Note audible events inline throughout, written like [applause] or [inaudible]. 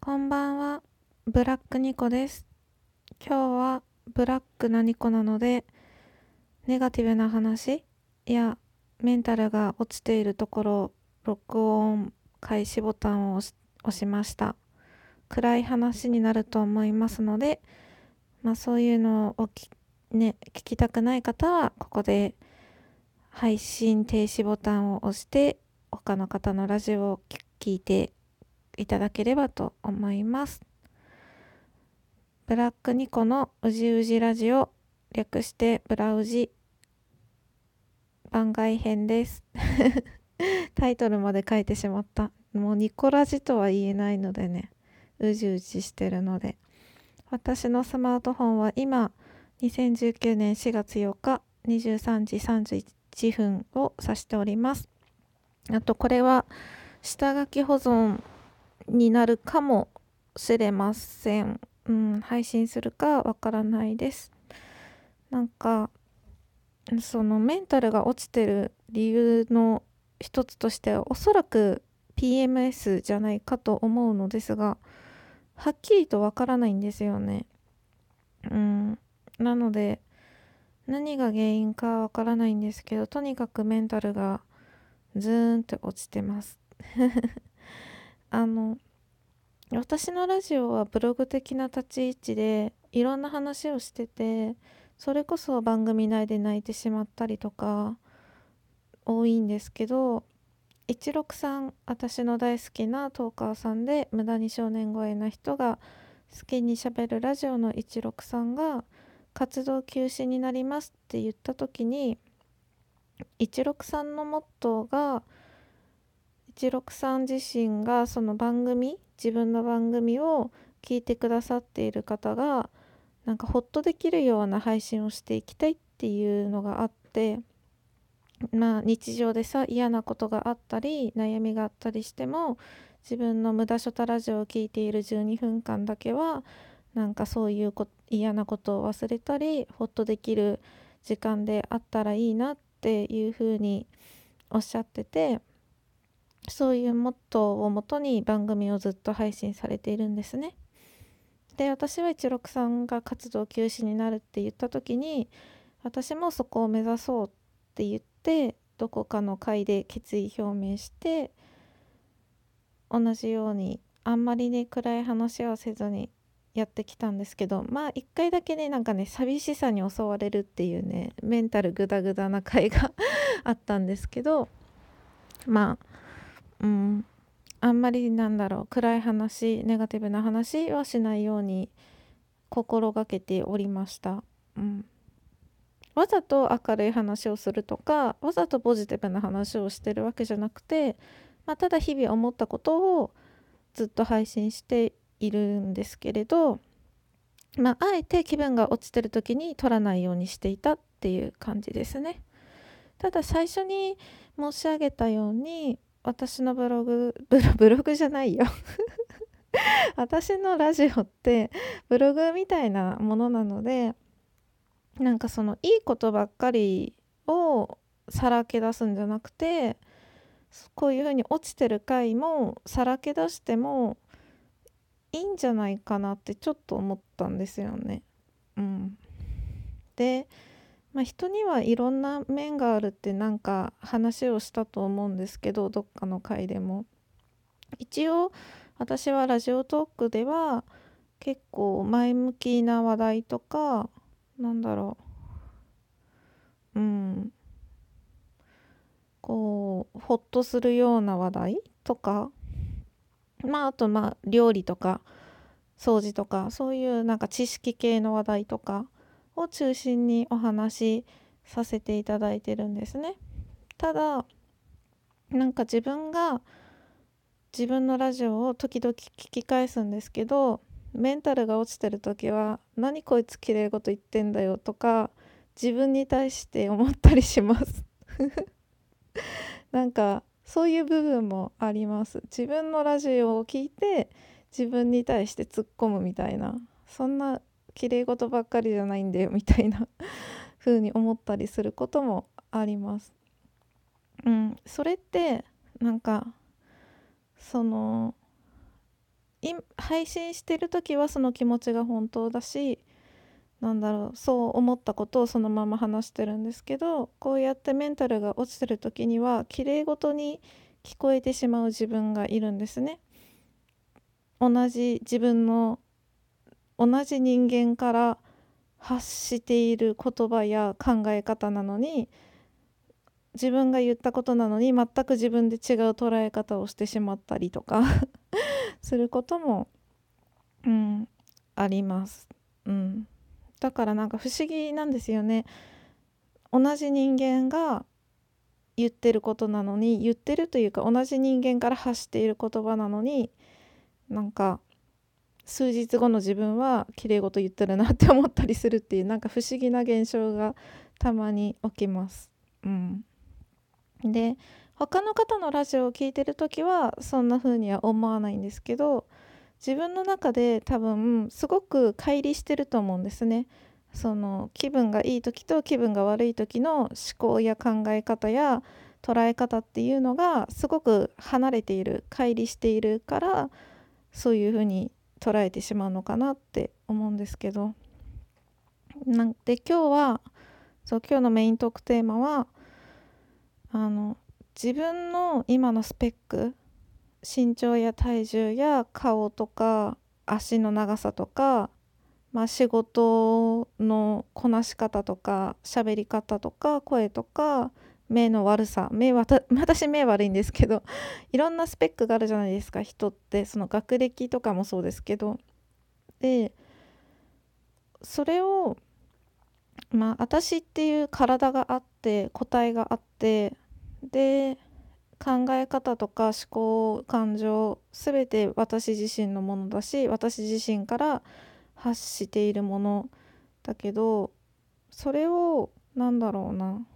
こんばんは、ブラックニコです。今日はブラックなニコなので、ネガティブな話やメンタルが落ちているところ、録音開始ボタンを押しました。暗い話になると思いますので、まあそういうのをき、ね、聞きたくない方は、ここで配信停止ボタンを押して、他の方のラジオを聞いていただければと思います。ブラックニコのうじうじラジオ略してブラウジ番外編です。[laughs] タイトルまで書いてしまった。もうニコラジとは言えないのでね。うじうじしてるので。私のスマートフォンは今2019年4月8日23時31分を指しております。あとこれは下書き保存になるかもしれません。うん、配信するかわからないです。なんかそのメンタルが落ちてる理由の一つとしてはおそらく PMS じゃないかと思うのですがはっきりとわからないんですよね。うん、なので何が原因かわからないんですけどとにかくメンタルがズーンって落ちてます。あの私のラジオはブログ的な立ち位置でいろんな話をしててそれこそ番組内で泣いてしまったりとか多いんですけど163私の大好きなトーカーさんで無駄に少年声な人が好きにしゃべるラジオの163が活動休止になりますって言った時に163のモットーが「16さん自身がその番組自分の番組を聞いてくださっている方がなんかホッとできるような配信をしていきたいっていうのがあってまあ日常でさ嫌なことがあったり悩みがあったりしても自分の無駄ショタラジオを聴いている12分間だけはなんかそういうこ嫌なことを忘れたりホッとできる時間であったらいいなっていうふうにおっしゃっててそういうモットーをもとに番組をずっと配信されているんですね。で私は163が活動休止になるって言った時に私もそこを目指そうって言ってどこかの会で決意表明して同じようにあんまりね暗い話はせずにやってきたんですけどまあ一回だけねなんかね寂しさに襲われるっていうねメンタルグダグダな回が [laughs] あったんですけどまあうんあんまりなんだろう暗い話ネガティブな話はしないように心がけておりました。うんわざと明るい話をするとかわざとポジティブな話をしてるわけじゃなくて、まあ、ただ日々思ったことをずっと配信しているんですけれど、まあ、あえて気分が落ちてる時に撮らないようにしていたっていう感じですね。ただ最初に申し上げたように私のブログ [laughs] ブログじゃないよ [laughs] 私のラジオってブログみたいなものなのでなんかそのいいことばっかりをさらけ出すんじゃなくてこういうふうに落ちてる回もさらけ出してもいいんじゃないかなってちょっと思ったんですよね。うん、でまあ、人にはいろんな面があるってなんか話をしたと思うんですけどどっかの回でも。一応私はラジオトークでは結構前向きな話題とかなんだろう。うん。こうほっとするような話題とか。まああとまあ料理とか掃除とかそういうなんか知識系の話題とか。を中心にお話しさせていただいてるんですね。ただなんか自分が自分のラジオを時々聞き返すんですけどメンタルが落ちてる時は「何こいつきれい事言ってんだよ」とか自分に対して思ったりします [laughs] なんかそういう部分もあります自分のラジオを聞いて自分に対して突っ込むみたいなそんな綺麗事ばっかりじゃないんだよみたいな [laughs] 風に思ったりすることもあります。うん、それってなんかそのい配信してる時はその気持ちが本当だしなんだろうそう思ったことをそのまま話してるんですけどこうやってメンタルが落ちてる時にはきれいごとに聞こえてしまう自分がいるんですね。同じ自分の同じ人間から発している言葉や考え方なのに自分が言ったことなのに全く自分で違う捉え方をしてしまったりとか [laughs] することも、うん、あります。うんだからなんか不思議なんですよね同じ人間が言ってることなのに言ってるというか同じ人間から発している言葉なのになんか数日後の自分は綺麗事言ってるなって思ったりするっていうなんか不思議な現象がたまに起きます。うん、で他の方のラジオを聴いてる時はそんな風には思わないんですけど自分の中で多分すごく乖離してると思うんですね。その気分がいい時と気分が悪い時の思考や考え方や捉え方っていうのがすごく離れている乖離しているからそういうふうに捉えてしまうのかなって思うんですけど。なんで今日はそう今日のメイントークテーマはあの自分の今のスペック身長や体重や顔とか足の長さとか、まあ、仕事のこなし方とか喋り方とか声とか目の悪さ目 [laughs] 私目悪いんですけどいろんなスペックがあるじゃないですか人って。その学歴とかもそうですけど。でそれをまあ私っていう体があって個体があってで考え方とか思考感情全て私自身のものだし私自身から発しているものだけどそれを何だろうな。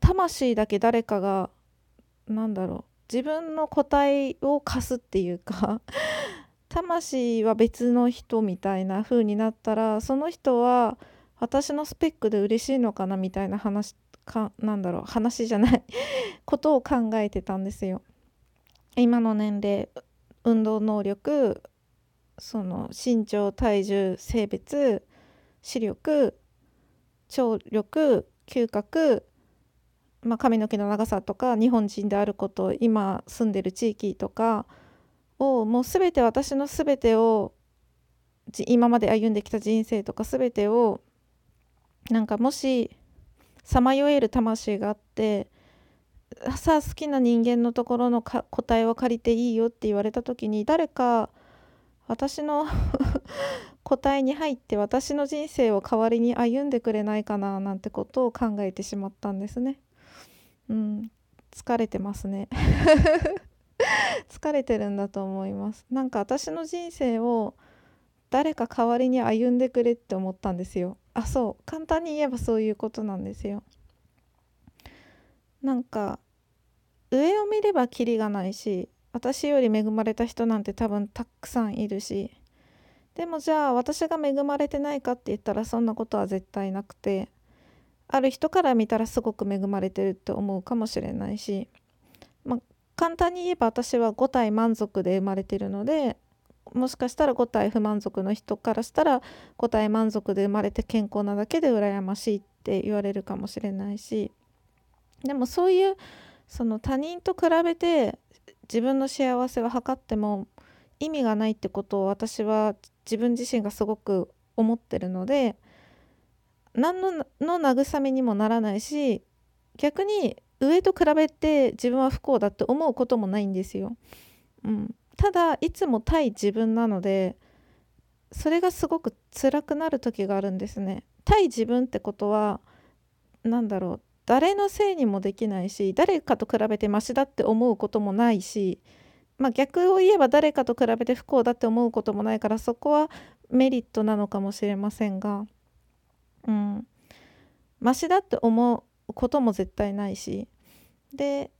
魂だけ誰かが何だろう自分の個体を貸すっていうか [laughs] 魂は別の人みたいな風になったらその人は私のスペックで嬉しいのかなみたいな話かなんだろう話じゃない [laughs] ことを考えてたんですよ。今の年齢運動能力その身長体重性別視力聴力嗅覚、まあ、髪の毛の長さとか日本人であること今住んでる地域とかをもう全て私の全てを今まで歩んできた人生とか全てをなんかもしさまよえる魂があってさあ好きな人間のところの答えを借りていいよって言われた時に誰か私の [laughs] 答えに入って私の人生を代わりに歩んでくれないかななんてことを考えてしまったんですね。うん、疲れてますね。[laughs] 疲れてるんだと思います。なんか私の人生を誰か代わりに歩んでくれって思ったんですよ。あそう簡単に言えばそういうことなんですよ。なんか上を見ればキリがないし私より恵まれた人なんて多分たくさんいるしでもじゃあ私が恵まれてないかって言ったらそんなことは絶対なくてある人から見たらすごく恵まれてるって思うかもしれないし、まあ、簡単に言えば私は5体満足で生まれてるのでもしかしたら5体不満足の人からしたら5体満足で生まれて健康なだけで羨ましいって言われるかもしれないしでもそういうその他人と比べて自分の幸せを図っても意味がないってことを私は自分自身がすごく思ってるので何のの慰めにもならないし逆に上と比べて自分は不幸だって思うこともないんですよ。うん、ただいつも対自分なのでそれがすごく辛くなる時があるんですね。対自分ってことは何だろう誰のせいにもできないし誰かと比べてマシだって思うこともないし、まあ、逆を言えば誰かと比べて不幸だって思うこともないからそこはメリットなのかもしれませんがうんマシだって思うことも絶対ないしで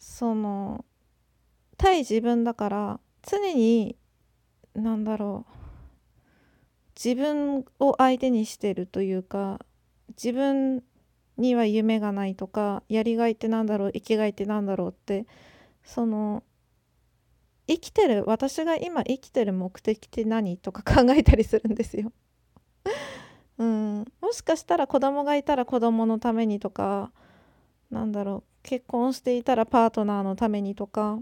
その対自分だから常に何だろう自分を相手にしてるというか自分には夢がないとかやりがいってなんだろう生きがいってなんだろうってその生きてる私が今生きてる目的って何とか考えたりするんですよ。うん、もしかしたら子供がいたら子供のためにとかなんだろう結婚していたらパートナーのためにとか。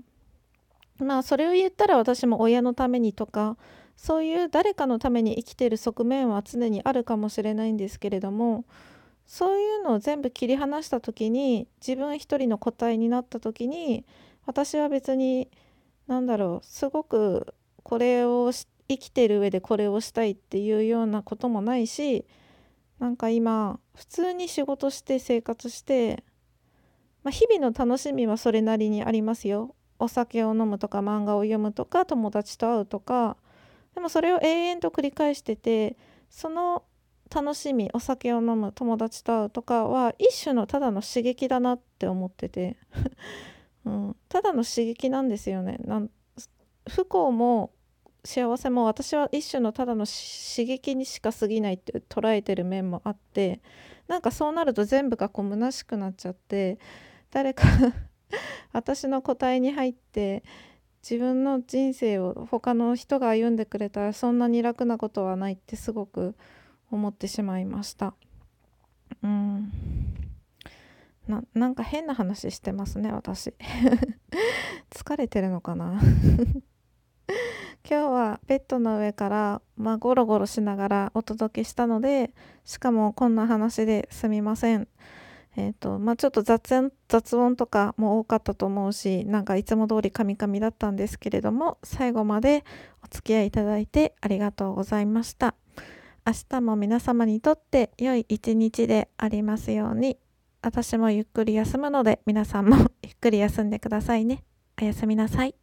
まあそれを言ったら私も親のためにとかそういう誰かのために生きてる側面は常にあるかもしれないんですけれどもそういうのを全部切り離した時に自分一人の個体になった時に私は別に何だろうすごくこれを知って生きてる上でこれをしたいっていうようなこともないしなんか今普通に仕事して生活して、まあ、日々の楽しみはそれなりにありますよ。お酒を飲むとか漫画を読むとか友達と会うとかでもそれを永遠と繰り返しててその楽しみお酒を飲む友達と会うとかは一種のただの刺激だなって思ってて [laughs] うん、ただの刺激なんですよねなん不幸も幸せも私は一種のただの刺激にしか過ぎないって捉えてる面もあってなんかそうなると全部がこう虚しくなっちゃって誰か [laughs] 私の個体に入って自分の人生を他の人が歩んでくれたらそんなに楽なことはないってすごく思ってしまいました。うん。ななんか変な話してますね私。[laughs] 疲れてるのかな？今日はベッドの上から、まあ、ゴロゴロしながらお届けしたのでしかもこんな話ですみません。えーとまあ、ちょっと雑音とかも多かったと思うしなんかいつも通りカミカミだったんですけれども最後までお付き合いいただいてありがとうございました。明日も皆様にとって良い一日でありますように私もゆっくり休むので皆さんも [laughs] ゆっくり休んでくださいね。おやすみなさい。